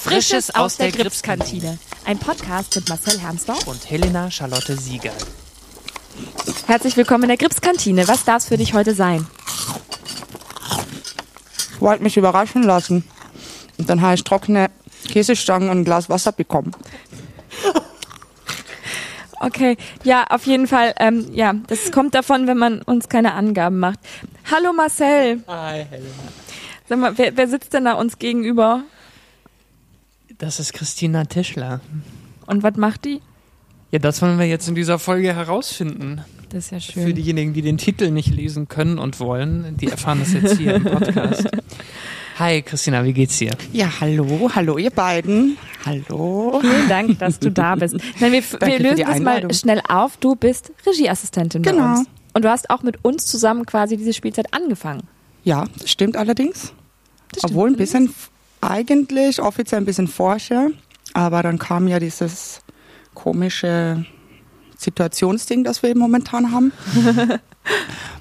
Frisches aus der Gripskantine. Ein Podcast mit Marcel Hermsdorf und Helena Charlotte Sieger. Herzlich willkommen in der Gripskantine. Was darf es für dich heute sein? Ich wollte mich überraschen lassen. Und dann habe ich trockene Käsestangen und ein Glas Wasser bekommen. Okay, ja, auf jeden Fall. Ähm, ja, das kommt davon, wenn man uns keine Angaben macht. Hallo Marcel. Hi, Helena. Sag mal, wer, wer sitzt denn da uns gegenüber? Das ist Christina Tischler. Und was macht die? Ja, das wollen wir jetzt in dieser Folge herausfinden. Das ist ja schön. Für diejenigen, die den Titel nicht lesen können und wollen, die erfahren das jetzt hier im Podcast. Hi Christina, wie geht's dir? Ja, hallo, hallo ihr beiden. Hallo. Vielen Dank, dass du da bist. Nein, wir, wir lösen das mal schnell auf. Du bist Regieassistentin genau. bei uns. Und du hast auch mit uns zusammen quasi diese Spielzeit angefangen. Ja, das stimmt allerdings. Das stimmt Obwohl ein bisschen, eigentlich offiziell ein bisschen vorher, aber dann kam ja dieses komische Situationsding, das wir momentan haben,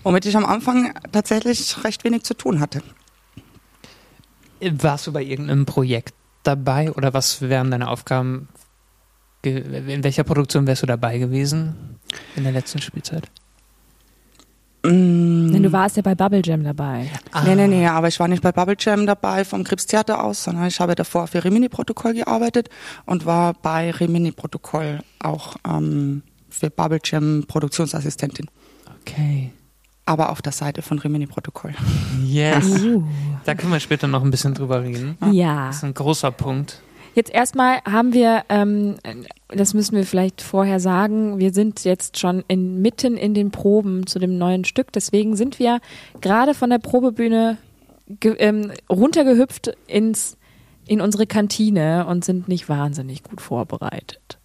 womit ich am Anfang tatsächlich recht wenig zu tun hatte. Warst du bei irgendeinem Projekt dabei oder was wären deine Aufgaben? In welcher Produktion wärst du dabei gewesen in der letzten Spielzeit? Mm. Denn du warst ja bei Bubble Jam dabei. Ah. Nee, nee, nee, aber ich war nicht bei Bubble Jam dabei vom Krebstheater aus, sondern ich habe davor für Rimini-Protokoll gearbeitet und war bei Rimini-Protokoll auch ähm, für Bubble Jam Produktionsassistentin. Okay aber auf der Seite von Rimini Protokoll. Yes. Uh. Da können wir später noch ein bisschen drüber reden. Ja. Das ist ein großer Punkt. Jetzt erstmal haben wir, ähm, das müssen wir vielleicht vorher sagen, wir sind jetzt schon in, mitten in den Proben zu dem neuen Stück. Deswegen sind wir gerade von der Probebühne ähm, runtergehüpft ins, in unsere Kantine und sind nicht wahnsinnig gut vorbereitet.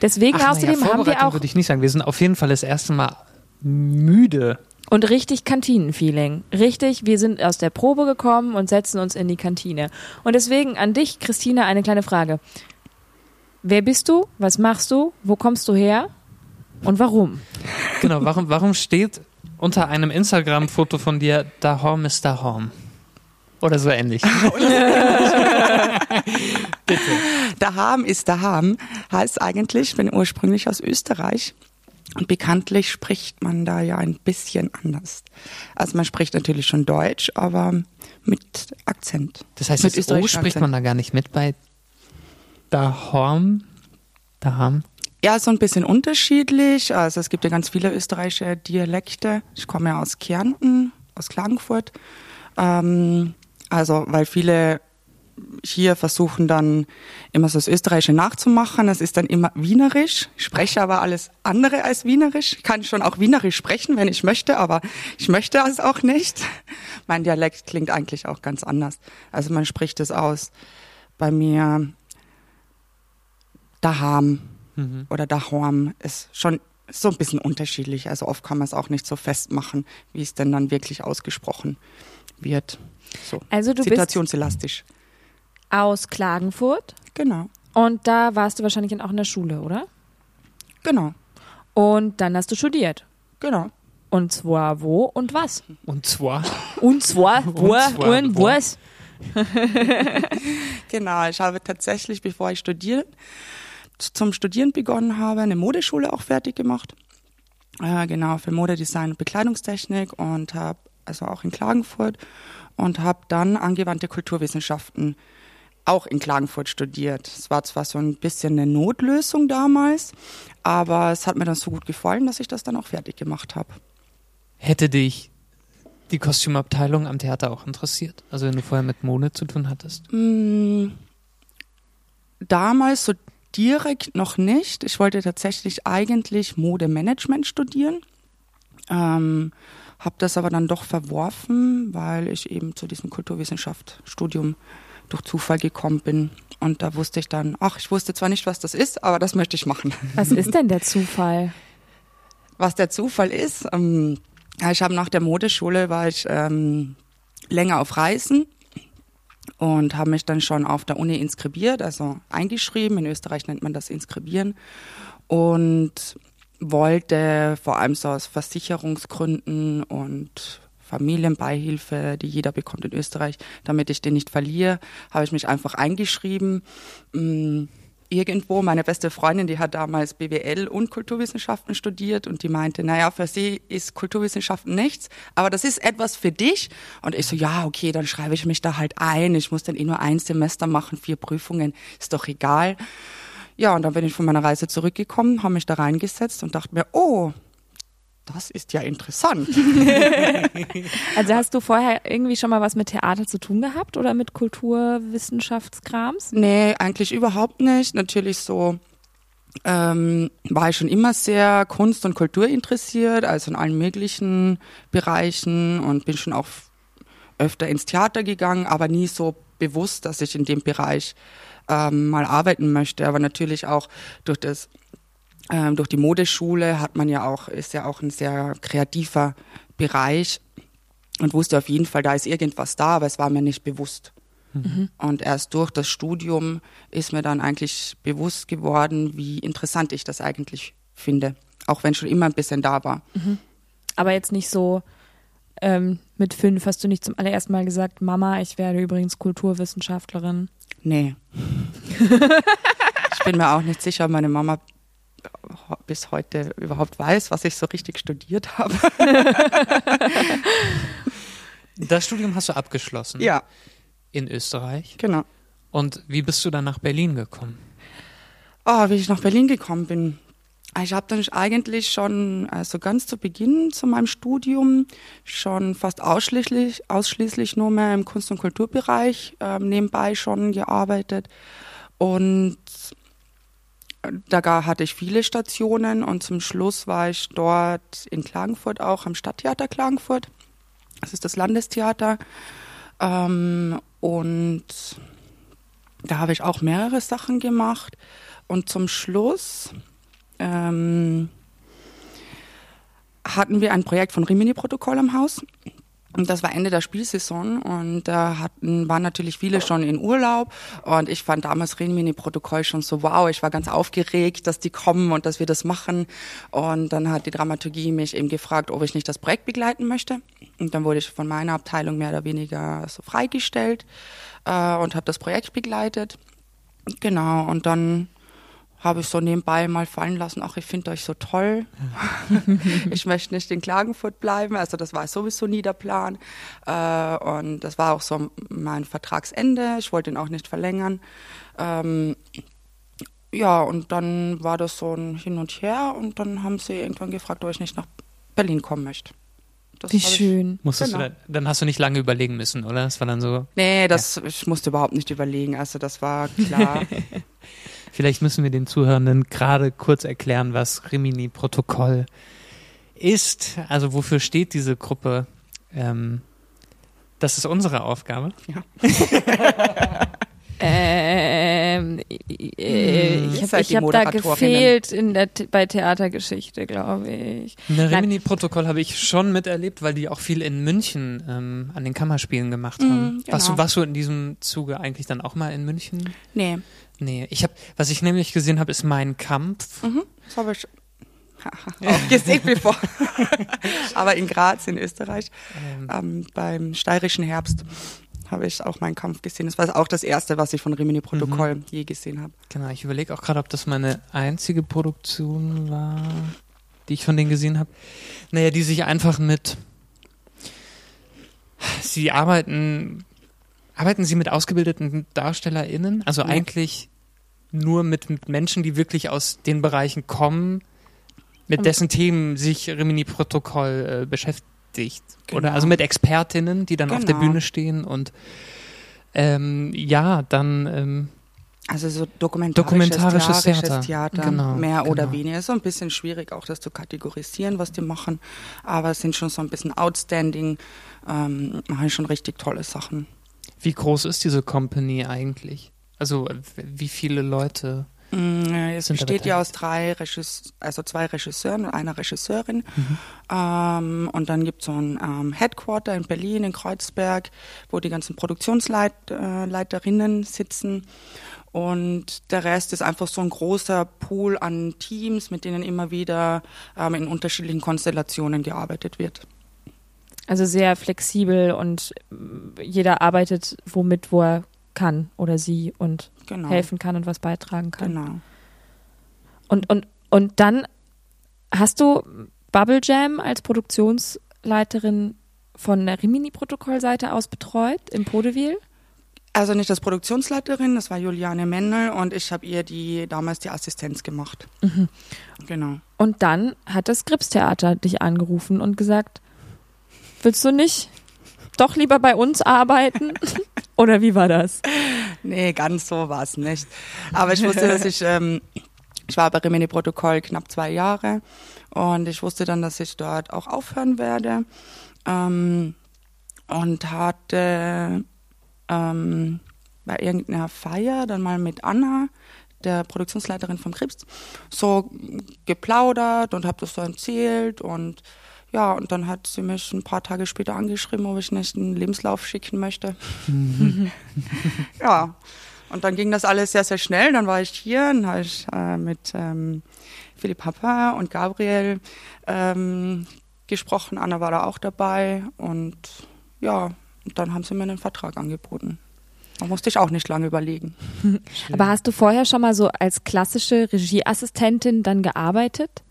Deswegen Ach, außerdem ja, haben wir auch. würde ich nicht sagen. Wir sind auf jeden Fall das erste Mal müde und richtig Kantinenfeeling. Richtig, wir sind aus der Probe gekommen und setzen uns in die Kantine. Und deswegen an dich, Christina, eine kleine Frage. Wer bist du? Was machst du? Wo kommst du her? Und warum? Genau, warum, warum steht unter einem Instagram-Foto von dir Dahom ist Dahom? Oder so ähnlich. Bitte. Daham ist Daham heißt eigentlich, ich bin ursprünglich aus Österreich und bekanntlich spricht man da ja ein bisschen anders. Also man spricht natürlich schon Deutsch, aber mit Akzent. Das heißt, mit das O spricht man da gar nicht mit bei Dahorm? Daham? Ja, so ein bisschen unterschiedlich. Also es gibt ja ganz viele österreichische Dialekte. Ich komme ja aus Kärnten, aus Klagenfurt. Ähm, also weil viele hier versuchen dann immer so das Österreichische nachzumachen. Es ist dann immer Wienerisch. Ich spreche aber alles andere als Wienerisch. Ich kann schon auch Wienerisch sprechen, wenn ich möchte, aber ich möchte es auch nicht. Mein Dialekt klingt eigentlich auch ganz anders. Also man spricht es aus. Bei mir Daham mhm. oder Dahorm ist schon so ein bisschen unterschiedlich. Also oft kann man es auch nicht so festmachen, wie es denn dann wirklich ausgesprochen wird. So also du situationselastisch. Bist aus Klagenfurt. Genau. Und da warst du wahrscheinlich auch in der Schule, oder? Genau. Und dann hast du studiert. Genau. Und zwar wo und was? Und zwar? Und zwar wo und, was? genau, ich habe tatsächlich, bevor ich studiert, zum Studieren begonnen habe, eine Modeschule auch fertig gemacht. Äh, genau, für Modedesign und Bekleidungstechnik und habe also auch in Klagenfurt und habe dann angewandte Kulturwissenschaften auch in Klagenfurt studiert. Es war zwar so ein bisschen eine Notlösung damals, aber es hat mir dann so gut gefallen, dass ich das dann auch fertig gemacht habe. Hätte dich die Kostümabteilung am Theater auch interessiert? Also wenn du vorher mit Mode zu tun hattest? Mm, damals so direkt noch nicht. Ich wollte tatsächlich eigentlich Modemanagement studieren. Ähm, habe das aber dann doch verworfen, weil ich eben zu diesem Kulturwissenschaftsstudium durch Zufall gekommen bin. Und da wusste ich dann, ach, ich wusste zwar nicht, was das ist, aber das möchte ich machen. Was ist denn der Zufall? Was der Zufall ist, ähm, ich habe nach der Modeschule war ich ähm, länger auf Reisen und habe mich dann schon auf der Uni inskribiert, also eingeschrieben. In Österreich nennt man das Inskribieren und wollte vor allem so aus Versicherungsgründen und Familienbeihilfe, die jeder bekommt in Österreich, damit ich den nicht verliere, habe ich mich einfach eingeschrieben. Mm, irgendwo, meine beste Freundin, die hat damals BWL und Kulturwissenschaften studiert und die meinte, naja, für sie ist Kulturwissenschaften nichts, aber das ist etwas für dich. Und ich so, ja, okay, dann schreibe ich mich da halt ein. Ich muss dann eh nur ein Semester machen, vier Prüfungen, ist doch egal. Ja, und dann bin ich von meiner Reise zurückgekommen, habe mich da reingesetzt und dachte mir, oh, das ist ja interessant. also hast du vorher irgendwie schon mal was mit Theater zu tun gehabt oder mit Kulturwissenschaftskrams? Nee, eigentlich überhaupt nicht. Natürlich so ähm, war ich schon immer sehr Kunst und Kultur interessiert, also in allen möglichen Bereichen und bin schon auch öfter ins Theater gegangen, aber nie so bewusst, dass ich in dem Bereich ähm, mal arbeiten möchte. Aber natürlich auch durch das ähm, durch die Modeschule hat man ja auch, ist ja auch ein sehr kreativer Bereich und wusste auf jeden Fall, da ist irgendwas da, aber es war mir nicht bewusst. Mhm. Und erst durch das Studium ist mir dann eigentlich bewusst geworden, wie interessant ich das eigentlich finde. Auch wenn schon immer ein bisschen da war. Mhm. Aber jetzt nicht so, ähm, mit fünf hast du nicht zum allerersten Mal gesagt, Mama, ich werde übrigens Kulturwissenschaftlerin. Nee. ich bin mir auch nicht sicher, meine Mama bis heute überhaupt weiß, was ich so richtig studiert habe. das Studium hast du abgeschlossen? Ja. In Österreich? Genau. Und wie bist du dann nach Berlin gekommen? Oh, wie ich nach Berlin gekommen bin. Ich habe dann eigentlich schon, also ganz zu Beginn zu meinem Studium, schon fast ausschließlich, ausschließlich nur mehr im Kunst- und Kulturbereich äh, nebenbei schon gearbeitet. Und da hatte ich viele Stationen und zum Schluss war ich dort in Klagenfurt auch am Stadttheater Klagenfurt. Das ist das Landestheater. Ähm, und da habe ich auch mehrere Sachen gemacht. Und zum Schluss ähm, hatten wir ein Projekt von Rimini-Protokoll am Haus. Und das war Ende der Spielsaison und da hatten, waren natürlich viele schon in Urlaub und ich fand damals Rimini-Protokoll schon so wow, ich war ganz aufgeregt, dass die kommen und dass wir das machen und dann hat die Dramaturgie mich eben gefragt, ob ich nicht das Projekt begleiten möchte und dann wurde ich von meiner Abteilung mehr oder weniger so freigestellt äh, und habe das Projekt begleitet. Genau und dann habe ich so nebenbei mal fallen lassen, ach, ich finde euch so toll. ich möchte nicht in Klagenfurt bleiben. Also das war sowieso nie der Plan. Äh, und das war auch so mein Vertragsende. Ich wollte ihn auch nicht verlängern. Ähm, ja, und dann war das so ein Hin und Her und dann haben sie irgendwann gefragt, ob ich nicht nach Berlin kommen möchte. Das Wie schön. Ich, Musstest genau. du da, dann hast du nicht lange überlegen müssen, oder? Das war dann so. Nee, das, ja. ich musste überhaupt nicht überlegen. Also das war klar. Vielleicht müssen wir den Zuhörenden gerade kurz erklären, was Rimini-Protokoll ist. Also wofür steht diese Gruppe? Ähm, das ist unsere Aufgabe. Ja. ähm, äh, hm, ich habe hab da gefehlt in der, bei Theatergeschichte, glaube ich. Eine Rimini-Protokoll habe ich schon miterlebt, weil die auch viel in München ähm, an den Kammerspielen gemacht haben. Mm, genau. warst, du, warst du in diesem Zuge eigentlich dann auch mal in München? Nee. Nee, ich habe, was ich nämlich gesehen habe, ist mein Kampf. Mhm, das habe ich auch gesehen bevor. Aber in Graz in Österreich, ähm. Ähm, beim steirischen Herbst habe ich auch meinen Kampf gesehen. Das war auch das erste, was ich von Rimini Protokoll mhm. je gesehen habe. Genau, ich überlege auch gerade, ob das meine einzige Produktion war, die ich von denen gesehen habe. Naja, die sich einfach mit sie arbeiten arbeiten Sie mit ausgebildeten DarstellerInnen? Also nee. eigentlich nur mit, mit, Menschen, die wirklich aus den Bereichen kommen, mit dessen Themen sich Rimini-Protokoll äh, beschäftigt. Genau. Oder also mit Expertinnen, die dann genau. auf der genau. Bühne stehen und ähm, ja, dann ähm, also so dokumentarisches, dokumentarisches Theater, Theater genau, mehr genau. oder weniger. Ist so ein bisschen schwierig auch das zu kategorisieren, was die machen, aber es sind schon so ein bisschen outstanding, ähm, machen schon richtig tolle Sachen. Wie groß ist diese Company eigentlich? Also wie viele Leute? Mm, es besteht ja aus drei Regisseuren, also zwei Regisseuren und einer Regisseurin. Mhm. Ähm, und dann gibt es so ein ähm, Headquarter in Berlin, in Kreuzberg, wo die ganzen Produktionsleiterinnen äh, sitzen. Und der Rest ist einfach so ein großer Pool an Teams, mit denen immer wieder ähm, in unterschiedlichen Konstellationen gearbeitet wird. Also sehr flexibel und äh, jeder arbeitet womit, wo er kann oder sie und Genau. helfen kann und was beitragen kann. Genau. Und, und, und dann hast du Bubble Jam als Produktionsleiterin von der Rimini-Protokollseite aus betreut im Podeville? Also nicht als Produktionsleiterin, das war Juliane Mendel und ich habe ihr die damals die Assistenz gemacht. Mhm. Genau. Und dann hat das Gripstheater dich angerufen und gesagt, willst du nicht doch lieber bei uns arbeiten? Oder wie war das? Nee, ganz so war es nicht. Aber ich wusste, dass ich, ähm, ich war bei Rimini Protokoll knapp zwei Jahre und ich wusste dann, dass ich dort auch aufhören werde ähm, und hatte ähm, bei irgendeiner Feier dann mal mit Anna, der Produktionsleiterin vom Krebs, so geplaudert und habe das so erzählt und ja, und dann hat sie mich ein paar Tage später angeschrieben, ob ich nicht einen Lebenslauf schicken möchte. ja, und dann ging das alles sehr, sehr schnell. Dann war ich hier, dann habe ich äh, mit ähm, Philipp Papa und Gabriel ähm, gesprochen. Anna war da auch dabei und ja, und dann haben sie mir einen Vertrag angeboten. Da musste ich auch nicht lange überlegen. Aber hast du vorher schon mal so als klassische Regieassistentin dann gearbeitet?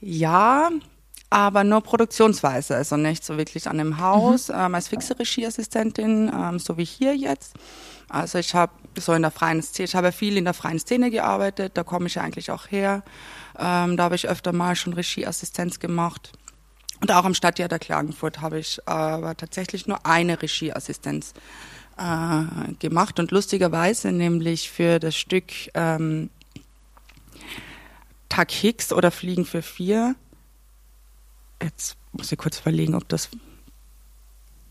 Ja, aber nur produktionsweise, also nicht so wirklich an dem Haus, ähm, als fixe Regieassistentin, ähm, so wie hier jetzt. Also ich habe so in der freien Szene, ich habe viel in der freien Szene gearbeitet, da komme ich ja eigentlich auch her. Ähm, da habe ich öfter mal schon Regieassistenz gemacht. Und auch am Stadttheater Klagenfurt habe ich aber tatsächlich nur eine Regieassistenz äh, gemacht und lustigerweise nämlich für das Stück ähm, Tag Hicks oder Fliegen für vier. Jetzt muss ich kurz überlegen, ob das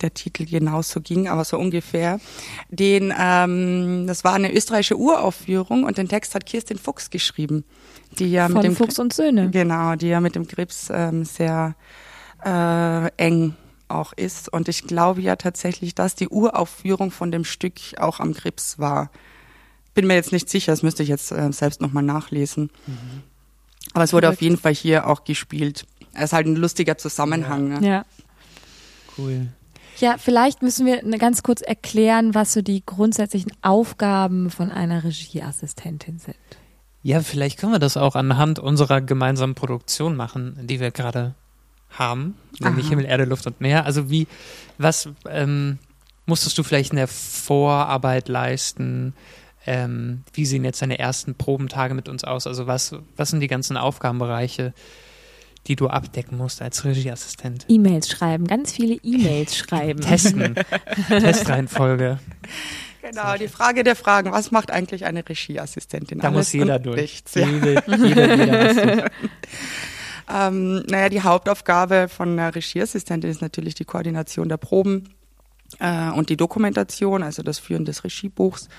der Titel genauso ging, aber so ungefähr. Den, ähm, das war eine österreichische Uraufführung und den Text hat Kirstin Fuchs geschrieben, die ja Von mit dem Fuchs und Söhne. Genau, die ja mit dem Krebs ähm, sehr äh, eng auch ist. Und ich glaube ja tatsächlich, dass die Uraufführung von dem Stück auch am Krebs war. Bin mir jetzt nicht sicher, das müsste ich jetzt äh, selbst nochmal nachlesen. Aber es wurde Verrückt. auf jeden Fall hier auch gespielt. Es ist halt ein lustiger Zusammenhang. Ne? Ja. Cool. Ja, vielleicht müssen wir ne- ganz kurz erklären, was so die grundsätzlichen Aufgaben von einer Regieassistentin sind. Ja, vielleicht können wir das auch anhand unserer gemeinsamen Produktion machen, die wir gerade haben, nämlich Aha. Himmel, Erde, Luft und Meer. Also wie, was ähm, musstest du vielleicht in der Vorarbeit leisten? Ähm, wie sehen jetzt deine ersten Probentage mit uns aus? Also was, was sind die ganzen Aufgabenbereiche, die du abdecken musst als Regieassistent? E-Mails schreiben, ganz viele E-Mails schreiben. Testen, Testreihenfolge. Genau, die Frage der Fragen, was macht eigentlich eine Regieassistentin? Da Alles muss jeder durch. Nichts, ja. Jede, jeder, jeder. Ähm, naja, die Hauptaufgabe von einer Regieassistentin ist natürlich die Koordination der Proben äh, und die Dokumentation, also das Führen des Regiebuchs.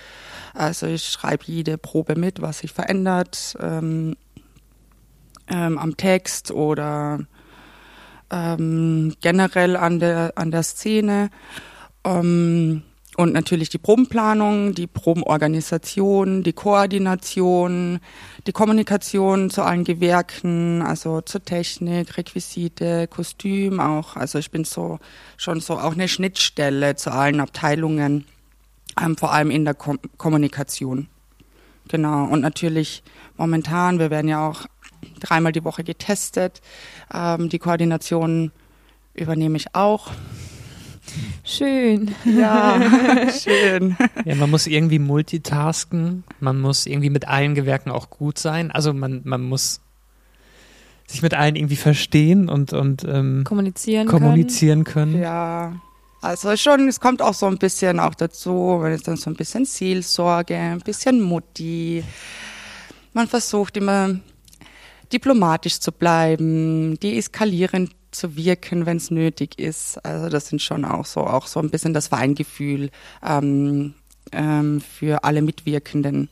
Also ich schreibe jede Probe mit, was sich verändert ähm, ähm, am Text oder ähm, generell an der, an der Szene. Ähm, und natürlich die Probenplanung, die Probenorganisation, die Koordination, die Kommunikation zu allen Gewerken, also zur Technik, Requisite, Kostüm auch. Also ich bin so schon so auch eine Schnittstelle zu allen Abteilungen, ähm, vor allem in der Kom Kommunikation. Genau. Und natürlich momentan, wir werden ja auch dreimal die Woche getestet. Ähm, die Koordination übernehme ich auch. Schön. Ja, schön. Ja, man muss irgendwie multitasken, man muss irgendwie mit allen Gewerken auch gut sein. Also man, man muss sich mit allen irgendwie verstehen und, und ähm, Kommunizieren kommunizieren können. Ja. Also schon, es kommt auch so ein bisschen auch dazu, wenn es dann so ein bisschen Seelsorge, ein bisschen Mutti. Man versucht immer diplomatisch zu bleiben, deeskalierend zu wirken, wenn es nötig ist. Also das sind schon auch so, auch so ein bisschen das Feingefühl ähm, ähm, für alle Mitwirkenden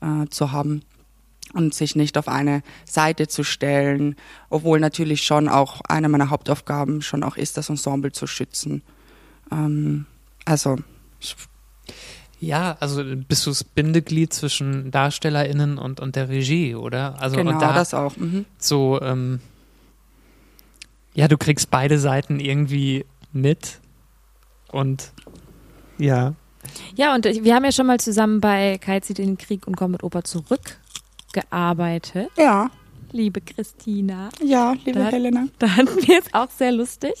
äh, zu haben und sich nicht auf eine Seite zu stellen, obwohl natürlich schon auch eine meiner Hauptaufgaben schon auch ist, das Ensemble zu schützen. Ähm, also Ja, also bist du das Bindeglied zwischen DarstellerInnen und, und der Regie, oder? Also genau und da das auch. Mhm. so, ähm, ja, du kriegst beide Seiten irgendwie mit und ja. Ja, und wir haben ja schon mal zusammen bei Kai zieht in den Krieg und kommt mit Opa zurückgearbeitet. Ja, Liebe Christina. ja, liebe Da- Helena. Da hatten wir es auch sehr lustig.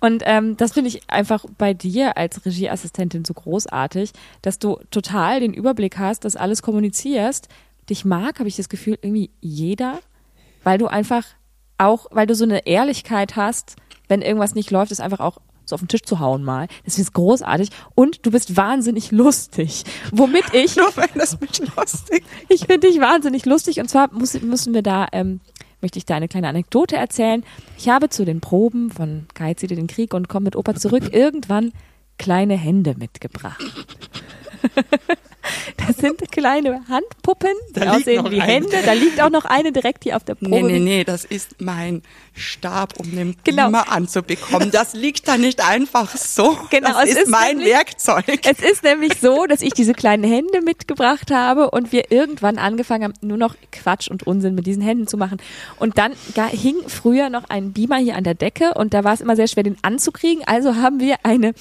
Und ähm, das finde ich einfach bei dir als Regieassistentin so großartig, dass du total den Überblick hast, dass alles kommunizierst. Dich mag, habe ich das Gefühl, irgendwie jeder, weil du einfach auch, weil du so eine Ehrlichkeit hast, wenn irgendwas nicht läuft, ist einfach auch so auf den Tisch zu hauen mal. Das ist großartig. Und du bist wahnsinnig lustig. Womit ich Nur wenn das mich lustig. ich finde dich wahnsinnig lustig und zwar muss, müssen wir da, ähm, möchte ich da eine kleine Anekdote erzählen. Ich habe zu den Proben von Kai zieht in den Krieg und komm mit Opa zurück irgendwann kleine Hände mitgebracht. Das sind kleine Handpuppen, die aussehen wie eine. Hände. Da liegt auch noch eine direkt hier auf der Probe. Nee, nee, nee, das ist mein Stab, um den Genau. Beamer anzubekommen. Das liegt da nicht einfach so. Genau, das es ist, ist mein nämlich- Werkzeug. Es ist nämlich so, dass ich diese kleinen Hände mitgebracht habe und wir irgendwann angefangen haben, nur noch Quatsch und Unsinn mit diesen Händen zu machen. Und dann hing früher noch ein Beamer hier an der Decke und da war es immer sehr schwer, den anzukriegen. Also haben wir eine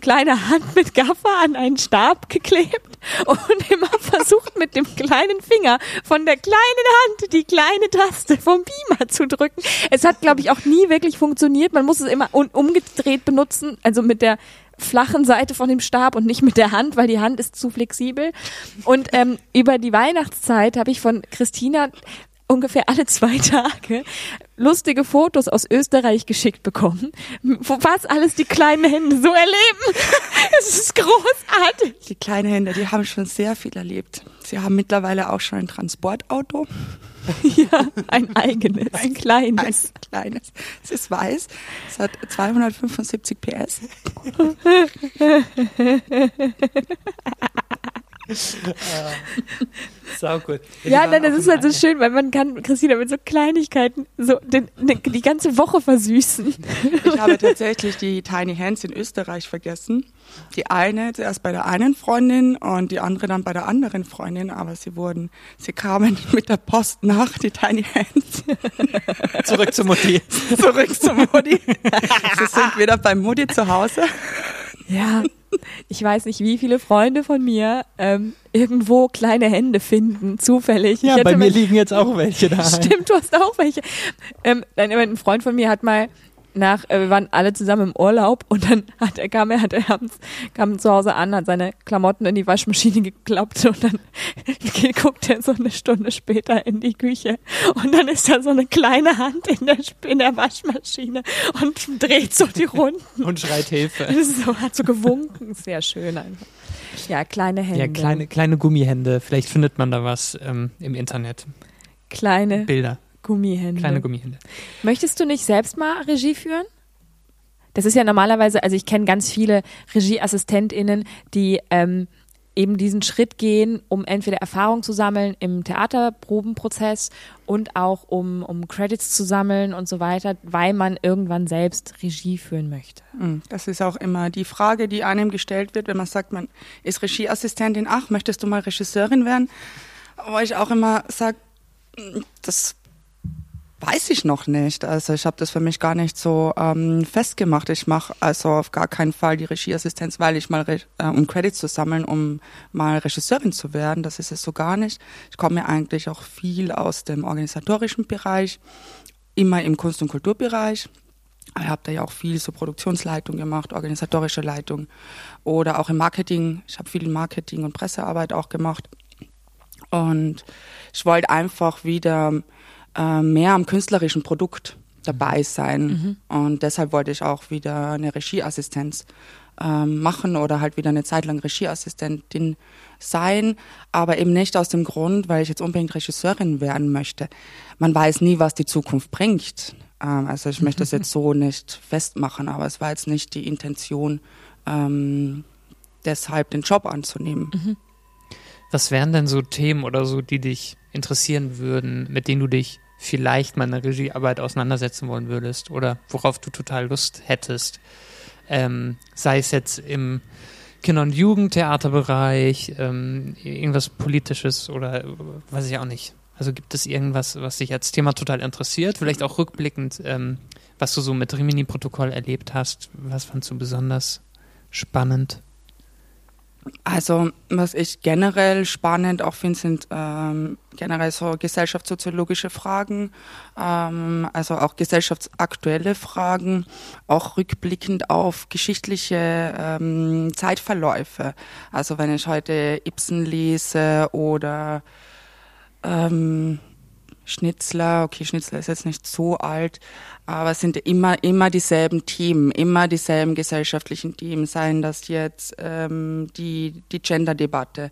kleine Hand mit Gaffer an einen Stab geklebt und immer versucht, mit dem kleinen Finger von der kleinen Hand die kleine Taste vom Beamer zu drücken. Es hat, glaube ich, auch nie wirklich funktioniert. Man muss es immer un umgedreht benutzen, also mit der flachen Seite von dem Stab und nicht mit der Hand, weil die Hand ist zu flexibel. Und ähm, über die Weihnachtszeit habe ich von Christina ungefähr alle zwei Tage lustige Fotos aus Österreich geschickt bekommen, wo fast alles die kleinen Hände so erleben. Es ist großartig. Die kleinen Hände, die haben schon sehr viel erlebt. Sie haben mittlerweile auch schon ein Transportauto. Ja, ein eigenes, ein kleines. Ein kleines. Es ist weiß. Es hat 275 PS. Sau gut. Ja, nein, das ist halt so schön, weil man kann Christina mit so Kleinigkeiten so den, den, die ganze Woche versüßen. Ich habe tatsächlich die Tiny Hands in Österreich vergessen. Die eine zuerst bei der einen Freundin und die andere dann bei der anderen Freundin, aber sie wurden, sie kamen mit der Post nach, die Tiny Hands, Zurück zu Mutti. zurück zu Mutti. sie sind wieder bei Mutti zu Hause. Ja, ich weiß nicht, wie viele Freunde von mir ähm, irgendwo kleine Hände finden, zufällig. Ja, ich bei mir liegen jetzt auch welche da. Stimmt, du hast auch welche. Ähm, ein Freund von mir hat mal nach, äh, wir waren alle zusammen im Urlaub und dann hat er, kam er, hat er abends, kam zu Hause an, hat seine Klamotten in die Waschmaschine geklappt und dann guckt er so eine Stunde später in die Küche und dann ist da so eine kleine Hand in der, in der Waschmaschine und dreht so die Runden. Und schreit Hilfe. So, hat so gewunken, sehr schön einfach. Ja, kleine Hände. Ja, kleine, kleine Gummihände. Vielleicht findet man da was ähm, im Internet. kleine Bilder. Gummihände. Kleine Gummihände. Möchtest du nicht selbst mal Regie führen? Das ist ja normalerweise, also ich kenne ganz viele RegieassistentInnen, die ähm, eben diesen Schritt gehen, um entweder Erfahrung zu sammeln im Theaterprobenprozess und auch um, um Credits zu sammeln und so weiter, weil man irgendwann selbst Regie führen möchte. Hm, Das ist auch immer die Frage, die einem gestellt wird, wenn man sagt, man ist Regieassistentin, ach, möchtest du mal Regisseurin werden? Wo ich auch immer sage, das weiß ich noch nicht. Also ich habe das für mich gar nicht so ähm, festgemacht. Ich mache also auf gar keinen Fall die Regieassistenz, weil ich mal, äh, um Credits zu sammeln, um mal Regisseurin zu werden. Das ist es so gar nicht. Ich komme ja eigentlich auch viel aus dem organisatorischen Bereich, immer im Kunst- und Kulturbereich. Ich habe da ja auch viel so Produktionsleitung gemacht, organisatorische Leitung oder auch im Marketing. Ich habe viel Marketing und Pressearbeit auch gemacht. Und ich wollte einfach wieder äh, mehr am künstlerischen Produkt dabei sein. Und deshalb wollte ich auch wieder eine Regieassistenz ähm, machen oder halt wieder eine Zeit lang Regieassistentin sein, aber eben nicht aus dem Grund, weil ich jetzt unbedingt Regisseurin werden möchte. Man weiß nie, was die Zukunft bringt. Ähm, also ich möchte das jetzt so nicht festmachen, aber es war jetzt nicht die Intention, ähm, deshalb den Job anzunehmen. Was wären denn so Themen oder so, die dich interessieren würden, mit denen du dich vielleicht mal in der Regiearbeit auseinandersetzen wollen würdest oder worauf du total Lust hättest? Ähm, sei es jetzt im Kinder- und Jugendtheaterbereich, ähm, irgendwas Politisches oder weiß ich auch nicht. Also gibt es irgendwas, was dich als Thema total interessiert? Vielleicht auch rückblickend, ähm, was du so mit Rimini-Protokoll erlebt hast. Was fandst du besonders spannend? Also, was ich generell spannend auch finde, sind ähm, generell so gesellschaftssoziologische Fragen, ähm, also auch gesellschaftsaktuelle Fragen, auch rückblickend auf geschichtliche ähm, Zeitverläufe. Also wenn ich heute Ibsen lese oder ähm, Schnitzler, okay, Schnitzler ist jetzt nicht so alt, aber es sind immer, immer dieselben Themen, immer dieselben gesellschaftlichen Themen, seien das jetzt ähm, die, die Gender-Debatte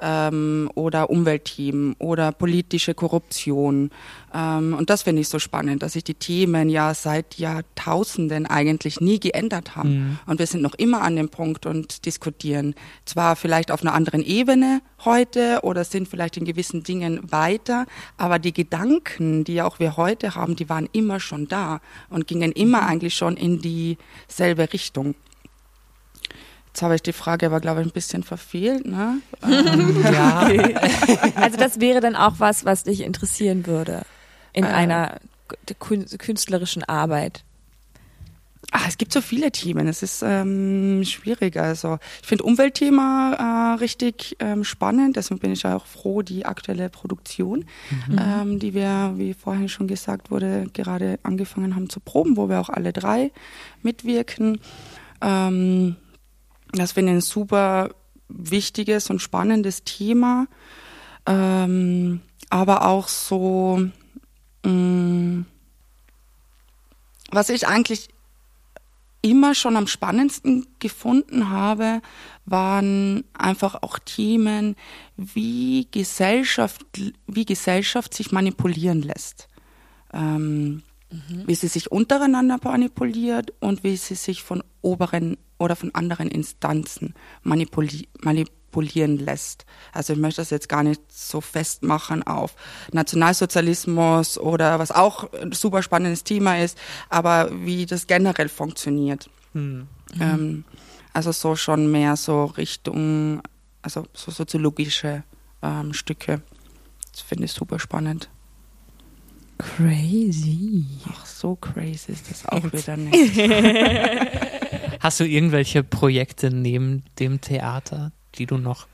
ähm, oder Umweltthemen oder politische Korruption. Ähm, und das finde ich so spannend, dass sich die Themen ja seit Jahrtausenden eigentlich nie geändert haben. Mhm. Und wir sind noch immer an dem Punkt und diskutieren. Zwar vielleicht auf einer anderen Ebene heute oder sind vielleicht in gewissen Dingen weiter, aber die Gedanken, die auch wir heute haben, die waren immer schon da und gingen immer eigentlich schon in dieselbe Richtung. Jetzt habe ich die Frage aber, glaube ich, ein bisschen verfehlt. Ne? ja. also das wäre dann auch was, was dich interessieren würde in äh, einer künstlerischen Arbeit. Ach, es gibt so viele Themen, es ist ähm, schwierig. Also ich finde Umweltthema äh, richtig ähm, spannend, deswegen bin ich auch froh, die aktuelle Produktion, mhm. ähm, die wir, wie vorhin schon gesagt wurde, gerade angefangen haben zu proben, wo wir auch alle drei mitwirken. Ähm, das finde ich ein super wichtiges und spannendes Thema, ähm, aber auch so, mh, mm, was ich eigentlich immer schon am spannendsten gefunden habe, waren einfach auch Themen, wie Gesellschaft, wie Gesellschaft sich manipulieren lässt. Ähm, mhm. Wie sie sich untereinander manipuliert und wie sie sich von oberen oder von anderen Instanzen manipuli manipulieren lässt. Also ich möchte das jetzt gar nicht so festmachen auf Nationalsozialismus oder was auch ein super spannendes Thema ist, aber wie das generell funktioniert. Mhm. Ähm, also so schon mehr so Richtung, also so soziologische ähm, Stücke. Das finde ich super spannend. Crazy. Ach, so crazy ist das auch wieder nicht. Hast du irgendwelche Projekte neben dem Theater, die du noch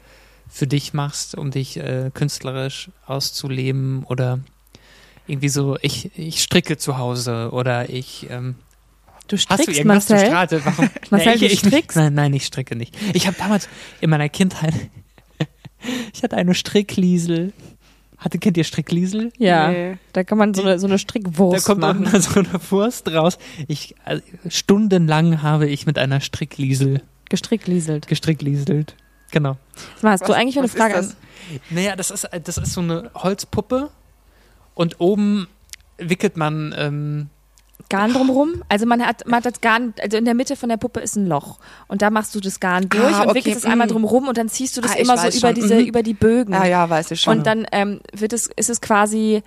für dich machst, um dich äh, künstlerisch auszuleben oder irgendwie so, ich, ich stricke zu Hause oder ich ähm, Du strickst, Hast du Marcel? Warum? Marcel, nee, ich, du strickst? Nein, nein, ich stricke nicht. Ich habe damals in meiner Kindheit, ich hatte eine Strickliesel. Hatte, kennt ihr Strickliesel? Ja, nee. da kann man so eine, so eine Strickwurst. Da kommt machen. so eine Wurst raus. Ich, also, stundenlang habe ich mit einer Strickliesel gestricklieselt. Gestricklieselt. Genau. Was, hast du eigentlich eine Frage das? Naja, das ist, das ist so eine Holzpuppe und oben wickelt man ähm, Garn drumrum. Also man hat, man hat das Garn, also in der Mitte von der Puppe ist ein Loch. Und da machst du das Garn durch ah, okay. und wickelst es einmal mm. drumrum und dann ziehst du das ah, immer so über diese, mhm. über die Bögen. Ja, ja, weiß ich schon. Und dann ähm, wird es, ist es quasi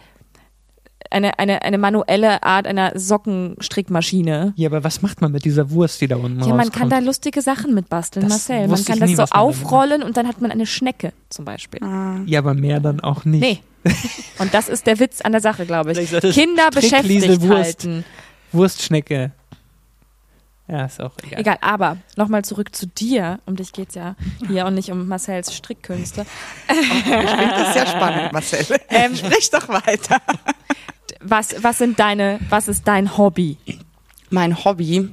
eine, eine, eine manuelle Art einer Sockenstrickmaschine. Ja, aber was macht man mit dieser Wurst, die da unten Ja, man rauskommt? kann da lustige Sachen mit basteln, das Marcel. Man kann das nie, so aufrollen und dann hat man eine Schnecke zum Beispiel. Ah. Ja, aber mehr dann auch nicht. Nee. Und das ist der Witz an der Sache, glaube ich. Kinder beschäftigt Wurst. halten. Wurstschnecke. Ja, ist auch egal. Egal, aber nochmal zurück zu dir. Um dich geht es ja hier und nicht um Marcells Strickkünste. Oh, ich finde das sehr spannend, Marcel. Ähm, Sprich doch weiter. Was, was sind deine, was ist dein Hobby? Mein Hobby?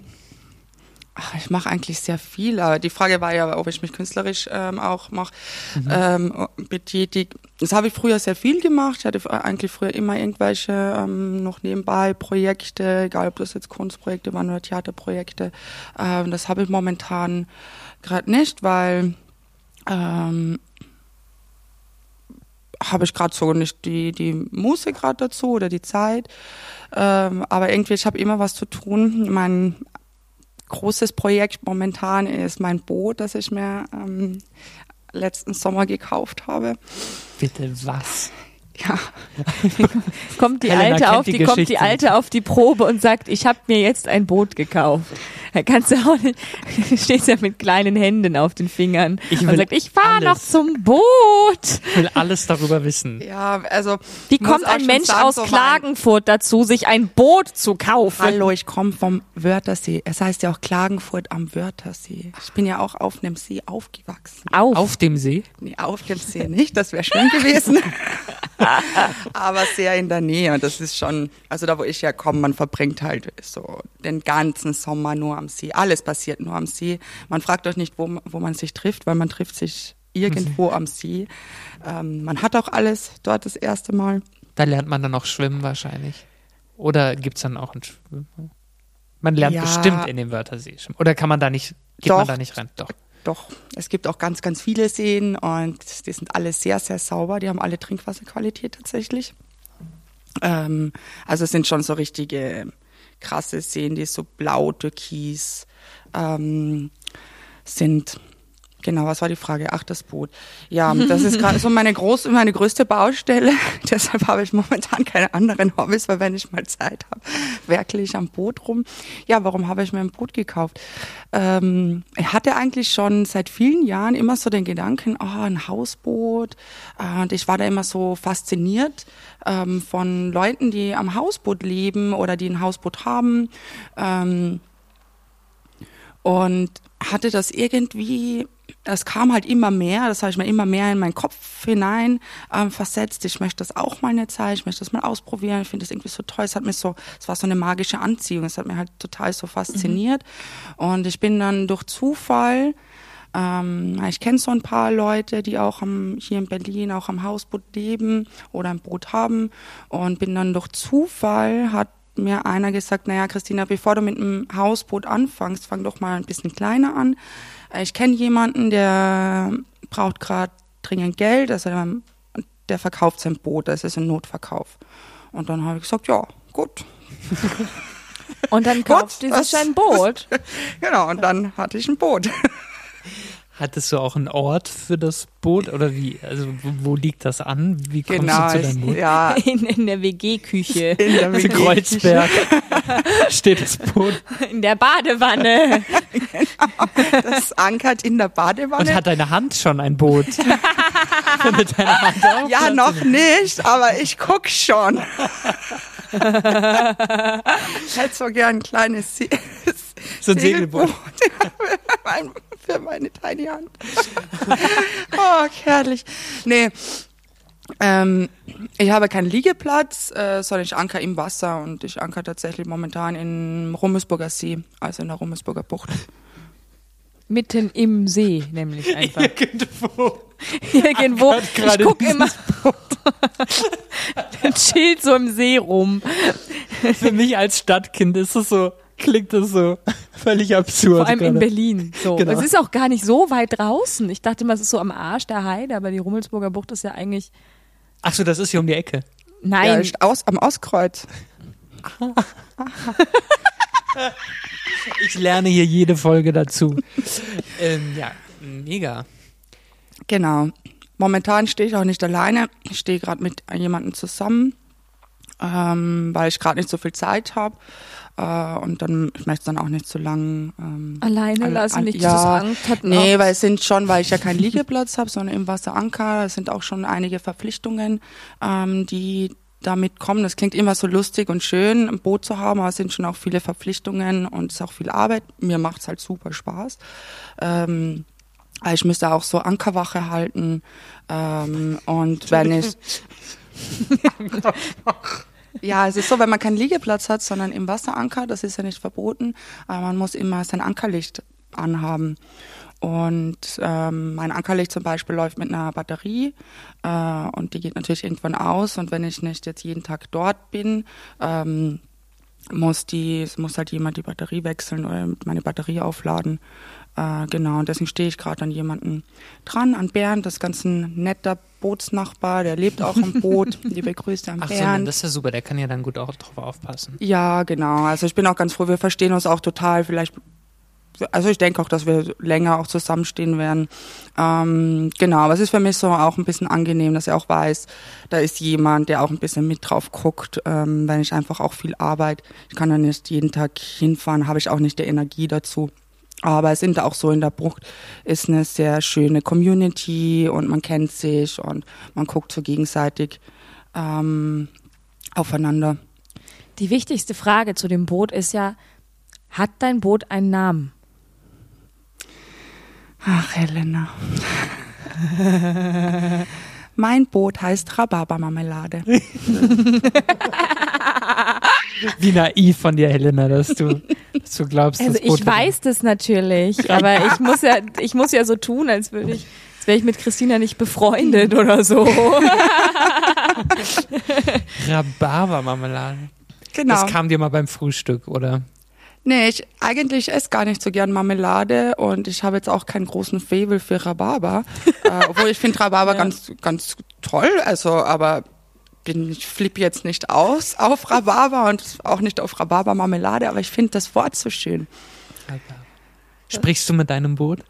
Ach, ich mache eigentlich sehr viel, aber die Frage war ja, ob ich mich künstlerisch ähm, auch mache, mhm. ähm, betätigt. Das habe ich früher sehr viel gemacht. Ich hatte eigentlich früher immer irgendwelche ähm, noch nebenbei Projekte, egal ob das jetzt Kunstprojekte waren oder Theaterprojekte. Ähm, das habe ich momentan gerade nicht, weil ähm, habe ich gerade so nicht die, die Muße gerade dazu oder die Zeit. Ähm, aber irgendwie, ich habe immer was zu tun. Mein großes Projekt momentan ist mein Boot, das ich mir ähm, letzten Sommer gekauft habe. Bitte was? Ja, kommt die Helena alte auf die die, kommt die alte auf die Probe und sagt, ich habe mir jetzt ein Boot gekauft. Da kannst du auch nicht, stehst ja mit kleinen Händen auf den Fingern Ich und will sagt, ich fahre noch zum Boot. Ich will alles darüber wissen. ja, also. Wie kommt ein Mensch sagen, aus so Klagenfurt dazu, sich ein Boot zu kaufen? Hallo, ich komme vom Wörthersee. Es heißt ja auch Klagenfurt am Wörthersee. Ich bin ja auch auf einem See aufgewachsen. Auf. Auf dem See? Nee, auf dem See nicht, das wäre schön gewesen. Aber sehr in der Nähe. Und das ist schon, also da wo ich herkomme, man verbringt halt so den ganzen Sommer nur am See. Alles passiert nur am See. Man fragt euch nicht, wo, wo man sich trifft, weil man trifft sich irgendwo am See. Ähm, man hat auch alles dort das erste Mal. Da lernt man dann auch schwimmen wahrscheinlich. Oder gibt's dann auch ein Schwimmen? Man lernt Ja. bestimmt in dem Wörthersee schwimmen. Oder kann man da nicht, geht Doch. man da nicht rein? Doch. Doch, es gibt auch ganz, ganz viele Seen und die sind alle sehr, sehr sauber. Die haben alle Trinkwasserqualität tatsächlich. Ähm, also es sind schon so richtige krasse Seen, die so blau, türkis ähm, sind. Genau, was war die Frage? Ach, das Boot. Ja, das ist gerade so meine groß, meine größte Baustelle. Deshalb habe ich momentan keine anderen Hobbys, weil wenn ich mal Zeit habe, werkle ich am Boot rum. Ja, warum habe ich mir ein Boot gekauft? Ähm, ich hatte eigentlich schon seit vielen Jahren immer so den Gedanken, oh, ein Hausboot. Äh, Und ich war da immer so fasziniert ähm, von Leuten, die am Hausboot leben oder die ein Hausboot haben. Ähm, und hatte das irgendwie, es kam halt immer mehr, das habe ich mir immer mehr in meinen Kopf hinein ähm, versetzt. Ich möchte das auch mal eine Zeit, ich möchte das mal ausprobieren. Ich finde das irgendwie so toll. Es hat mich so, es war so eine magische Anziehung. Es hat mich halt total so fasziniert. Und ich bin dann durch Zufall ähm, ich kenne so ein paar Leute, die auch am, hier in Berlin auch am Hausboot leben oder ein Boot haben und bin dann durch Zufall hat mir einer gesagt, naja, Christina, bevor du mit einem Hausboot anfängst, fang doch mal ein bisschen kleiner an. Äh, Ich kenne jemanden, der braucht gerade dringend Geld, also der, der verkauft sein Boot, das ist ein Notverkauf. Und dann habe ich gesagt, ja, gut. Und dann kauft was? sich ein Boot. Genau, und dann hatte ich ein Boot. Hattest du auch einen Ort für das Boot oder wie? Also wo, liegt das an? Wie kommst Genau, du zu deinem Boot? ja, In, in der WG-Küche. in der Zu WG. Kreuzberg steht das Boot In der Badewanne. Das ankert in der und Badewanne. hat deine Hand schon ein Boot. Findet deine Hand auch Ja, noch nicht, aber ich guck schon. ich hätte so gern ein kleines Se So ein Segelboot. für meine Tiny Hand. oh, herrlich. Nee. Ähm, ich habe keinen Liegeplatz, äh, sondern ich anker im Wasser und ich anker tatsächlich momentan im Rummelsburger See, also in der Rummelsburger Bucht. Mitten im See, nämlich einfach. Irgendwo. Irgendwo. Ich guck dieses immer. Dann chillt so im See rum. Für mich als Stadtkind ist es so, klingt das so völlig absurd. Vor allem in gerade. Berlin. So. Genau. Es ist auch gar nicht so weit draußen. Ich dachte immer, es ist so am Arsch der Heide, aber die Rummelsburger Bucht ist ja eigentlich. Ach so, das ist hier um die Ecke. Nein. Ja, aus, am Auskreuz. Ich lerne hier jede Folge dazu. ähm, ja, mega. Genau. Momentan stehe ich auch nicht alleine. Ich stehe gerade mit jemandem zusammen, ähm, weil ich gerade nicht so viel Zeit habe. Äh, und dann, ich möchte es dann auch nicht zu lang. Ähm, Alleine alle- lassen, nicht ja, zu Angst Nee, weil es sind schon, weil ich ja keinen Liegeplatz habe, sondern im Wasseranker. Es sind auch schon einige Verpflichtungen, ähm, die damit kommen. Das klingt immer so lustig und schön, ein Boot zu haben, aber es sind schon auch viele Verpflichtungen und es ist auch viel Arbeit. Mir macht es halt super Spaß. Ähm, aber ich müsste auch so Ankerwache halten. Ähm, und wenn ich. Ja, es ist so, wenn man keinen Liegeplatz hat, sondern im Wasseranker, das ist ja nicht verboten, aber man muss immer sein Ankerlicht anhaben. Und ähm, mein Ankerlicht zum Beispiel läuft mit einer Batterie äh, und die geht natürlich irgendwann aus. Und wenn ich nicht jetzt jeden Tag dort bin, ähm, muss die, muss halt jemand die Batterie wechseln oder meine Batterie aufladen. Äh, genau, und deswegen stehe ich gerade an jemanden dran, an Bernd, das ist ganz ein netter Bootsnachbar, der lebt auch am Boot. Liebe Grüße an Ach so, Bernd. das ist ja super, der kann ja dann gut auch drauf aufpassen. Ja, genau. Also ich bin auch ganz froh, wir verstehen uns auch total. Vielleicht also ich denke auch, dass wir länger auch zusammenstehen werden. Ähm, genau, aber es ist für mich so auch ein bisschen angenehm, dass er auch weiß, da ist jemand, der auch ein bisschen mit drauf guckt, ähm, wenn ich einfach auch viel arbeite. Ich kann dann nicht jeden Tag hinfahren, habe ich auch nicht die Energie dazu. Aber es sind auch so in der Brucht ist eine sehr schöne Community und man kennt sich und man guckt so gegenseitig ähm, aufeinander. Die wichtigste Frage zu dem Boot ist ja, hat dein Boot einen Namen? Ach, Helena. mein Boot heißt Rhabarbermarmelade. Wie naiv von dir, Helena, dass du, dass du glaubst, Also das Boot ich weiß das natürlich, aber ich muss ja, ich muss ja so tun, als würde ich, als wäre ich mit Christina nicht befreundet oder so. Rhabarbermarmelade. Genau. Das kam dir mal beim Frühstück, oder? Nee, ich eigentlich esse gar nicht so gern Marmelade und ich habe jetzt auch keinen großen Faible für Rhabarber. äh, obwohl ich finde Rhabarber ganz, ganz toll, also aber bin, ich flippe jetzt nicht aus auf Rhabarber und auch nicht auf Rhabarbermarmelade, aber ich finde das Wort so schön. Sprichst du mit deinem Boot?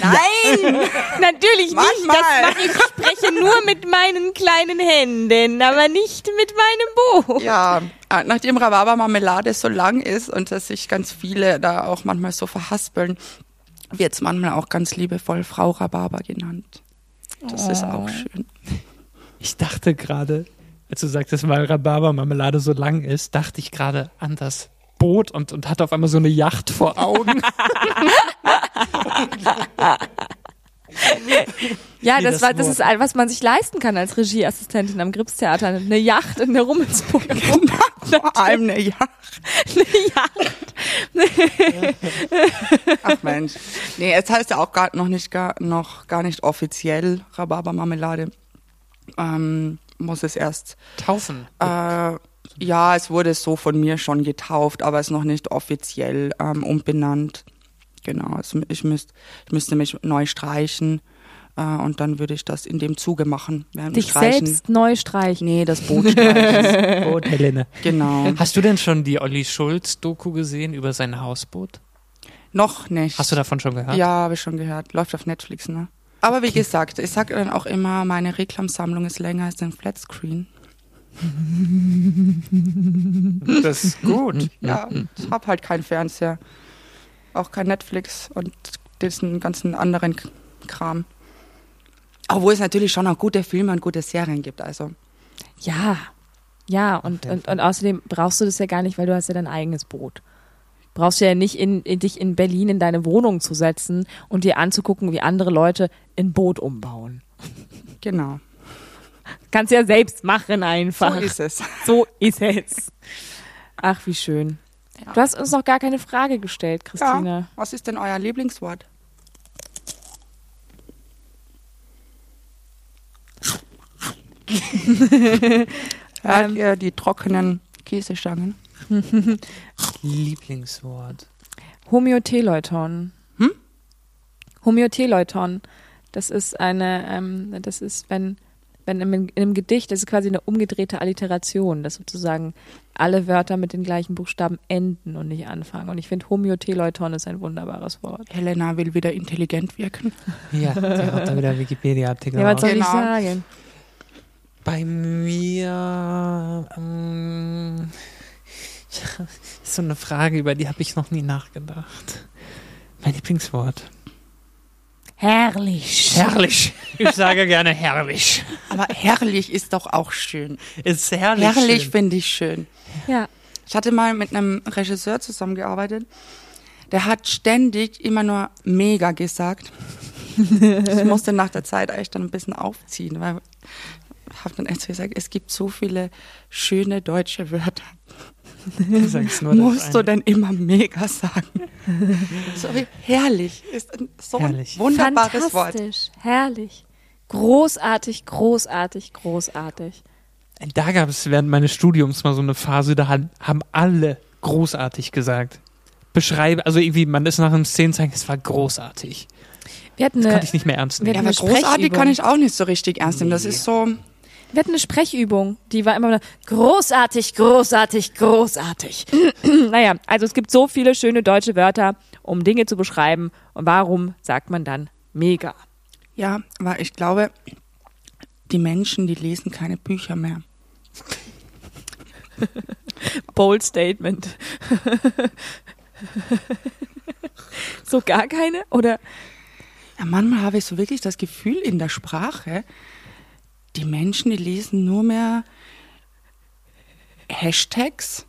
Nein! Natürlich nicht, Manchmal. das mache ich. Ich spreche nur mit meinen kleinen Händen, aber nicht mit meinem Boot. Ja, äh, nachdem Rhabarbermarmelade so lang ist und dass sich ganz viele da auch manchmal so verhaspeln, wird es manchmal auch ganz liebevoll Frau Rhabarber genannt. Das ist auch schön. Ich dachte gerade, als du sagtest, weil Rhabarbermarmelade so lang ist, dachte ich gerade an das Boot und, und hatte auf einmal so eine Yacht vor Augen. Ja, Nee, das, das war, das ist all, was man sich leisten kann als Regieassistentin am Gripstheater. Eine Yacht in der Rummelsburg. Vor allem eine Yacht. Eine Yacht. Ach Mensch. Nee, es heißt ja auch gar, noch, nicht, gar, noch gar nicht offiziell Rhabarbermarmelade. Ähm, muss es erst. Taufen. Äh, ja, es wurde so von mir schon getauft, aber es ist noch nicht offiziell ähm, umbenannt. Genau, also ich, müsst, ich müsste mich neu streichen äh, und dann würde ich das in dem Zuge machen. Dich Streichen. selbst neu streichen. Nee, das Boot streichen. Boot, Helene. genau. Hast du denn schon die Olli Schulz-Doku gesehen über sein Hausboot? Noch nicht. Hast du davon schon gehört? Ja, habe ich schon gehört. Läuft auf Netflix, ne? Aber wie gesagt, ich sage dann auch immer, meine Reklamsammlung ist länger als ein Flatscreen. Das ist gut. Ja, ich habe halt keinen Fernseher. Auch kein Netflix und diesen ganzen anderen Kram. Obwohl es natürlich schon auch gute Filme und gute Serien gibt, also. Ja, ja, und, und, und außerdem brauchst du das ja gar nicht, weil du hast ja dein eigenes Boot. Brauchst du ja nicht in, in dich in Berlin in deine Wohnung zu setzen und dir anzugucken, wie andere Leute ein Boot umbauen. Genau. Kannst ja selbst machen So einfach. ist es. So ist es. Ach, wie schön. Ja. Du hast uns noch gar keine Frage gestellt, Christine. Ja. Was ist denn euer Lieblingswort? Hört Ähm. ihr die trockenen Käsestangen? Lieblingswort. Homöoteleuton. Hm? Homöoteleuton. Das ist eine, ähm, das ist, wenn, wenn in, in einem Gedicht, das ist quasi eine umgedrehte Alliteration, dass sozusagen alle Wörter mit den gleichen Buchstaben enden und nicht anfangen. Und ich finde, Homöoteleuton ist ein wunderbares Wort. Helena will wieder intelligent wirken. Ja, der hat da wieder Wikipedia-Artikel. Ja, was soll Genau. ich sagen? Bei mir ähm, ja, ist so eine Frage, über die habe ich noch nie nachgedacht. Mein Lieblingswort. Herrlich. Herrlich. Ich sage gerne herrlich. Aber herrlich ist doch auch schön. Ist herrlich. Herrlich finde ich schön. Ja. Ich hatte mal mit einem Regisseur zusammengearbeitet. Der hat ständig immer nur mega gesagt. ich musste nach der Zeit eigentlich dann ein bisschen aufziehen, weil ich habe dann echt so gesagt, es gibt so viele schöne deutsche Wörter. Du sagst nur das Musst du denn immer mega sagen? so wie herrlich ist ein, so Herrlich. ein wunderbares Wort. Fantastisch. Herrlich. Großartig, großartig, großartig. Da gab es während meines Studiums mal so eine Phase, da haben alle großartig gesagt. Beschreibe, also irgendwie, man ist nach einem Szenenzeichen, es war großartig. Wir hatten Das eine, konnte ich nicht mehr ernst nehmen. Ja, aber großartig kann ich auch nicht so richtig ernst nehmen. Das Nee. ist so, Wir hatten eine Sprechübung, die war immer großartig, großartig, großartig. naja, also es gibt so viele schöne deutsche Wörter, um Dinge zu beschreiben. Und warum sagt man dann mega? Ja, aber ich glaube, die Menschen, die lesen keine Bücher mehr. Bold Statement. so gar keine? Oder? Ja, manchmal habe ich so wirklich das Gefühl in der Sprache, die Menschen, die lesen nur mehr Hashtags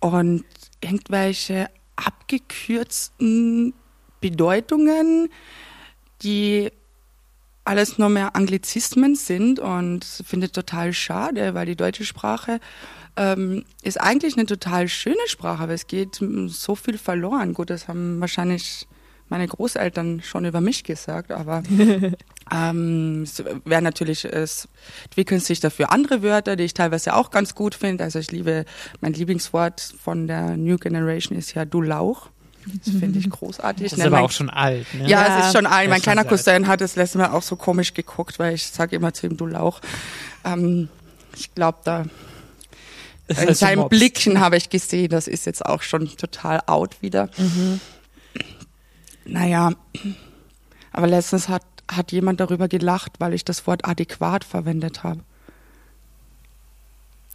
und irgendwelche abgekürzten Bedeutungen, die alles nur mehr Anglizismen sind und finde total schade, weil die deutsche Sprache ähm, ist eigentlich eine total schöne Sprache, aber es geht so viel verloren. Gut, das haben wahrscheinlich meine Großeltern schon über mich gesagt, aber ähm, es wäre natürlich, es entwickeln sich dafür andere Wörter, die ich teilweise auch ganz gut finde. Also ich liebe, mein Lieblingswort von der New Generation ist ja du Lauch. Das finde ich großartig. Das ist aber auch schon alt. Ne? Ja, ja, es ist schon alt. Mein kleiner Cousin hat das letzte Mal auch so komisch geguckt, weil ich sage immer zu ihm, du Lauch. Ähm, ich glaube, da Das in seinem. Blicken habe ich gesehen, das ist jetzt auch schon total out wieder. Naja, aber letztens hat, hat jemand darüber gelacht, weil ich das Wort adäquat verwendet habe.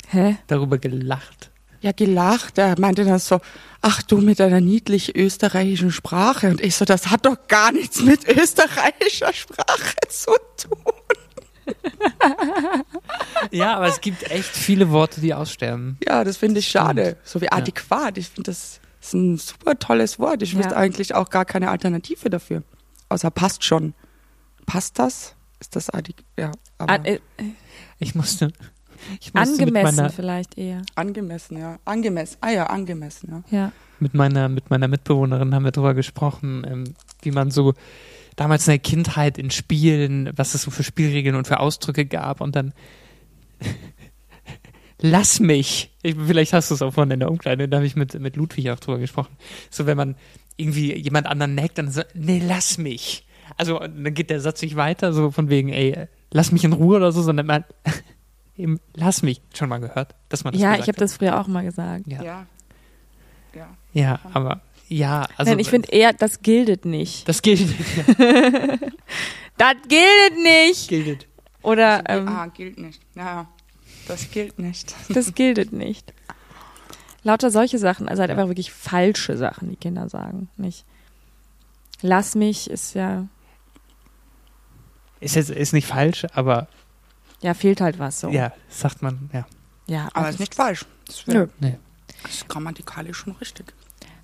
Hä? Darüber gelacht. Ja, gelacht. Er meinte dann so, ach du mit deiner niedlich österreichischen Sprache. Und ich so, das hat doch gar nichts mit österreichischer Sprache zu tun. Ja, aber es gibt echt viele Worte, die aussterben. Ja, das finde ich schade. So wie adäquat. Ich finde, das ist ein super tolles Wort. Ich Ja. wüsste eigentlich auch gar keine Alternative dafür. Außer passt schon. Passt das? Ist das adäquat? Ja, aber An, äh, Ich musste, ich musste mit angemessen meiner, vielleicht eher. angemessen, ja. Angemessen. Ah ja, angemessen, ja. Ja. mit meiner, mit meiner Mitbewohnerin haben wir darüber gesprochen, ähm, wie man so damals in der Kindheit in Spielen, was es so für Spielregeln und für Ausdrücke gab und dann lass mich. Ich, vielleicht hast du es auch vorhin in der Umkleide, da habe ich mit, mit Ludwig auch drüber gesprochen. So, wenn man irgendwie jemand anderen neckt, dann so, nee, lass mich. Also, dann geht der Satz nicht weiter, so von wegen, ey, lass mich in Ruhe oder so, sondern man, eben, lass mich. Schon mal gehört, dass man das Ja, ich habe das früher auch mal gesagt. Ja. Ja. ja. Ja, aber, ja, also. Nein, ich finde eher, das gilt nicht. Das gilt. Das gilt nicht! gilt. Oder ähm, ah, gilt nicht. Ja, das gilt nicht. das gilt nicht. Lauter solche Sachen, also halt einfach wirklich falsche Sachen, die Kinder sagen. Nicht. Lass mich ist ja, Ist jetzt ist nicht falsch, aber ja, fehlt halt was so. ja, sagt man, ja. ja Aber das ist nicht falsch. Das, Nö. wär, Nee. das ist grammatikalisch schon richtig.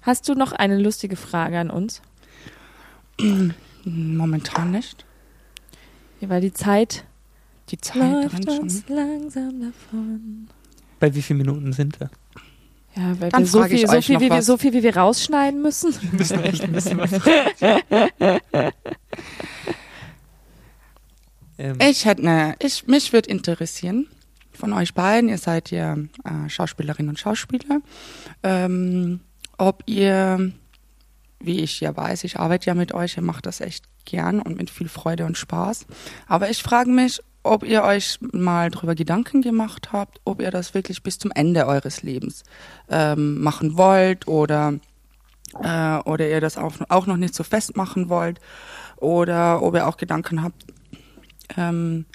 Hast du noch eine lustige Frage an uns? Momentan nicht. Ja, weil die Zeit Die Zeit läuft rennt schon. uns langsam davon. Bei wie vielen Minuten sind wir? Ja, weil Dann wir so viel, so viel, wie wir, so viel, wie wir rausschneiden müssen. Wir müssen echt ein bisschen was. Ähm, Ich hätte eine, ich, mich würde interessieren von euch beiden, ihr seid ja äh, Schauspielerinnen und Schauspieler, ähm, ob ihr, wie ich ja weiß, ich arbeite ja mit euch, ihr macht das echt gern und mit viel Freude und Spaß. Aber ich frage mich, ob ihr euch mal darüber Gedanken gemacht habt, ob ihr das wirklich bis zum Ende eures Lebens ähm, machen wollt oder, äh, oder ihr das auch, auch noch nicht so festmachen wollt oder ob ihr auch Gedanken habt, ähm,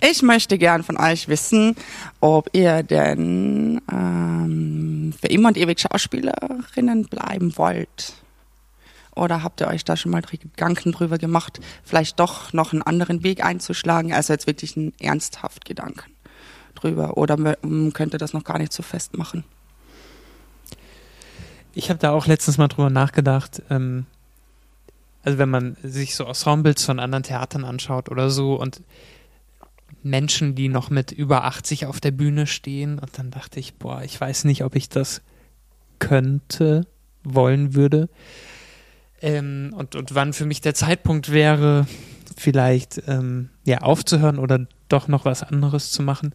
ich möchte gern von euch wissen, ob ihr denn ähm, für immer und ewig Schauspielerinnen bleiben wollt. Oder habt ihr euch da schon mal Gedanken drüber gemacht, vielleicht doch noch einen anderen Weg einzuschlagen? Also jetzt wirklich einen ernsthaft Gedanken drüber. Oder könnt ihr das noch gar nicht so festmachen? ich habe da auch letztens mal drüber nachgedacht. Ähm, also wenn man sich so Ensembles von anderen Theatern anschaut oder so und Menschen, die noch mit über 80 auf der Bühne stehen und dann dachte ich, boah, ich weiß nicht, ob ich das könnte, wollen würde. Ähm, und, und wann für mich der Zeitpunkt wäre, vielleicht ähm, ja aufzuhören oder doch noch was anderes zu machen.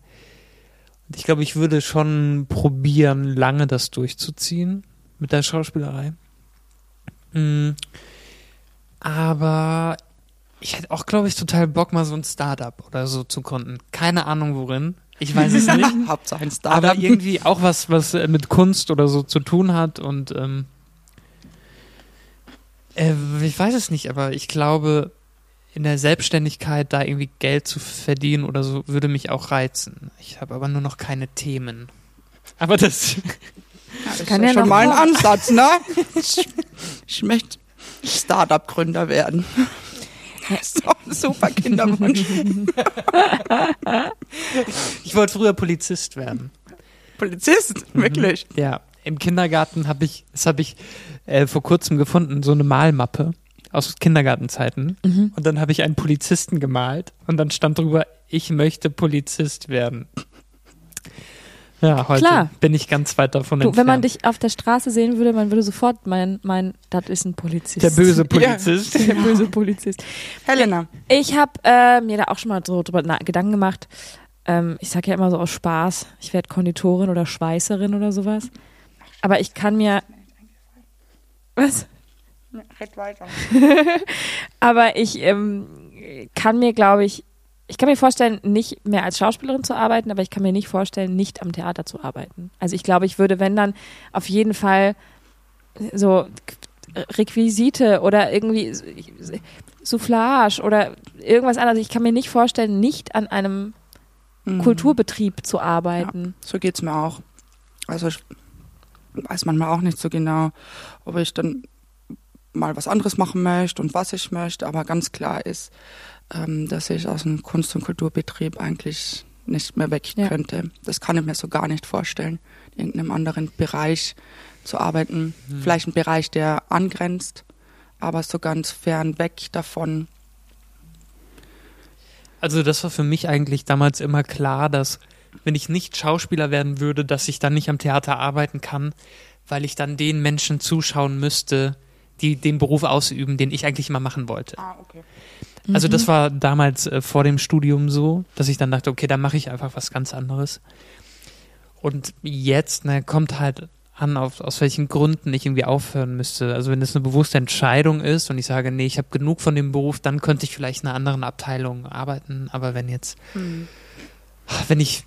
Und ich glaube, ich würde schon probieren, lange das durchzuziehen mit der Schauspielerei. Mm, Aber Ich hätte auch, glaube ich, total Bock, mal so ein Startup oder so zu gründen. Keine Ahnung worin. Ich weiß es nicht. Hauptsache ein Startup. aber irgendwie auch was, was äh, mit Kunst oder so zu tun hat und ähm, äh, ich weiß es nicht, aber ich glaube, in der Selbstständigkeit da irgendwie Geld zu verdienen oder so würde mich auch reizen. Ich habe aber nur noch keine Themen. Aber das, Ja, das Kann ist ja schon mal ein. Ansatz, ne? Ich, ich möchte Startup-Gründer werden. Das ist doch ein super Kinderwunsch. ich wollte früher Polizist werden. Polizist, wirklich. Ja, im Kindergarten habe ich, das habe ich äh, vor kurzem gefunden, so eine Malmappe aus Kindergartenzeiten. Und dann habe ich einen Polizisten gemalt und dann stand drüber, ich möchte Polizist werden. Ja, heute Klar. bin ich ganz weit davon Du, entfernt. wenn man dich auf der Straße sehen würde, man würde sofort meinen, mein, das ist ein Polizist. der böse Polizist. Der böse Polizist. Helena, Ich habe äh, mir da auch schon mal so drüber na Gedanken gemacht. Ähm, ich sage ja immer so aus Spaß, ich werde Konditorin oder Schweißerin oder sowas. Aber ich kann mir. Was? red weiter. Aber ich ähm, kann mir, glaube ich, ich kann mir vorstellen, nicht mehr als Schauspielerin zu arbeiten, aber ich kann mir nicht vorstellen, nicht am Theater zu arbeiten. Also ich glaube, ich würde, wenn dann, auf jeden Fall so Requisite oder irgendwie Soufflage oder irgendwas anderes. Ich kann mir nicht vorstellen, nicht an einem Mhm. Kulturbetrieb zu arbeiten. So geht's mir auch. Also ich weiß manchmal auch nicht so genau, ob ich dann mal was anderes machen möchte und was ich möchte, aber ganz klar ist, ähm, dass ich aus einem Kunst- und Kulturbetrieb eigentlich nicht mehr weg Ja. könnte. Das kann ich mir so gar nicht vorstellen, in irgendeinem anderen Bereich zu arbeiten. Vielleicht ein Bereich, der angrenzt, aber so ganz fern weg davon. Also das war für mich eigentlich damals immer klar, dass wenn ich nicht Schauspieler werden würde, dass ich dann nicht am Theater arbeiten kann, weil ich dann den Menschen zuschauen müsste, die den Beruf ausüben, den ich eigentlich immer machen wollte. Ah, okay. Also das war damals äh, vor dem Studium so, dass ich dann dachte, okay, dann mache ich einfach was ganz anderes. Und jetzt ne, kommt halt an, auf, aus welchen Gründen ich irgendwie aufhören müsste. Also wenn es eine bewusste Entscheidung ist und ich sage, nee, ich habe genug von dem Beruf, dann könnte ich vielleicht in einer anderen Abteilung arbeiten. Aber wenn jetzt, Hm. wenn ich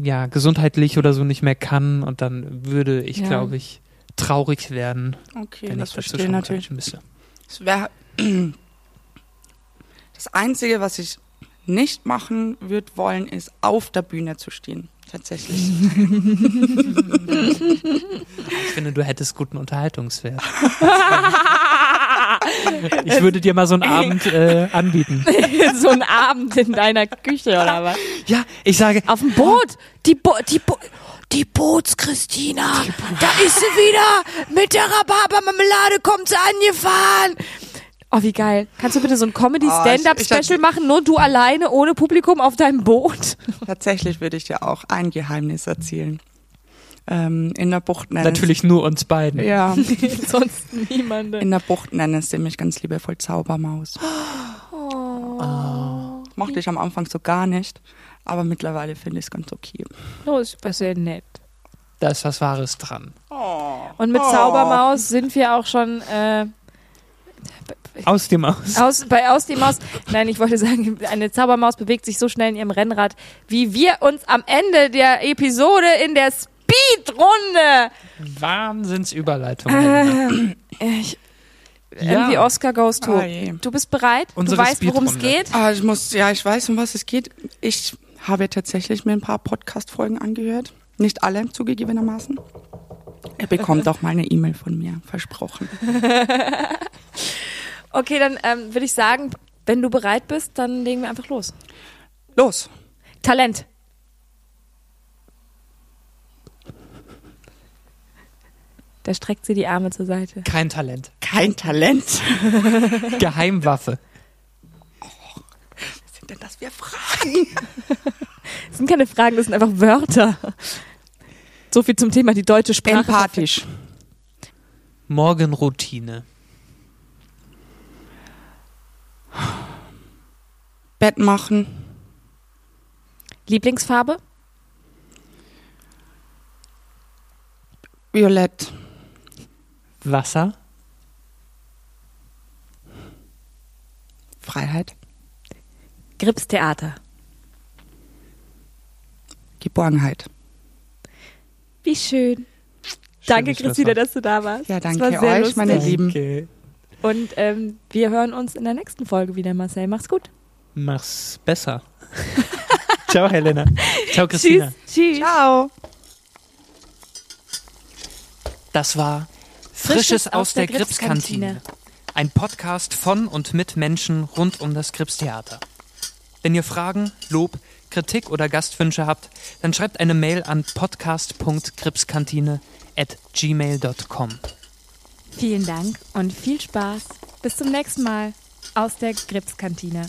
ja gesundheitlich oder so nicht mehr kann und dann würde ich, Ja. glaube ich, traurig werden, Okay, wenn das ich verstehe natürlich. müsste. Es wäre das Einzige, was ich nicht machen würde wollen, ist auf der Bühne zu stehen. Tatsächlich. Ich finde, du hättest guten Unterhaltungswert. ich würde dir mal so einen Abend äh, anbieten. so ein Abend in deiner Küche oder was? Ja, ich sage, Auf dem Boot! Die, Bo die, Bo die Bootschristina! Da ist sie wieder! Mit der Rhabarbermarmelade kommt sie angefahren! Oh, wie geil. Kannst du bitte so ein Oh, Comedy-Stand-Up-Special hab- machen, nur du alleine, ohne Publikum auf deinem Boot? Tatsächlich würde ich dir auch ein Geheimnis erzählen. Ähm, in der Bucht nennen natürlich nur uns beiden. Ja, Sonst niemanden. in der Bucht nennen sie mich ganz liebevoll Zaubermaus. Oh. Mochte ich am Anfang so gar nicht, aber mittlerweile finde ich es ganz okay. Oh, ist das sehr nett. Da ist was Wahres dran. Und mit Oh. Zaubermaus sind wir auch schon äh, Aus dem Aus. aus, bei Aus die Maus. Nein, ich wollte sagen, eine Zaubermaus bewegt sich so schnell in ihrem Rennrad, wie wir uns am Ende der Episode in der Speedrunde Wahnsinnsüberleitung. Ich, Ja. irgendwie Oscar goes to. Ah. Du bist bereit? Unsere du weißt, worum es geht? Ah, ich muss, ja, ich weiß, um was es geht. Ich habe tatsächlich mir ein paar Podcast-Folgen angehört. Nicht alle, zugegebenermaßen. Er bekommt auch mal eine E-Mail von mir, versprochen. Okay, dann ähm, würde ich sagen, wenn du bereit bist, dann legen wir einfach los. Los. Talent. Da streckt sie die Arme zur Seite. Kein Talent. Kein Talent. Geheimwaffe. Was für Fragen? Das sind keine Fragen, das sind einfach Wörter. So viel zum Thema die deutsche Sprache. Empathisch. Morgenroutine. Bett machen. Lieblingsfarbe? Violett. Wasser. Freiheit. Grips Theater. Geborgenheit. Wie schön. Danke, Schönes Christina, dass du da warst. Ja, danke war sehr euch, lustig. meine Lieben. Danke. Und ähm, wir hören uns in der nächsten Folge wieder, Marcel. Mach's gut. Mach's besser. Ciao, Helena. Ciao, Christina. Tschüss. Tschüss. Ciao. Das war Frisches aus der Gripskantine. Ein Podcast von und mit Menschen rund um das Gripstheater. Wenn ihr Fragen, Lob, Kritik oder Gastwünsche habt, dann schreibt eine Mail an podcast.gripskantine at gmail.com. Vielen Dank und viel Spaß. Bis zum nächsten Mal aus der Gripskantine.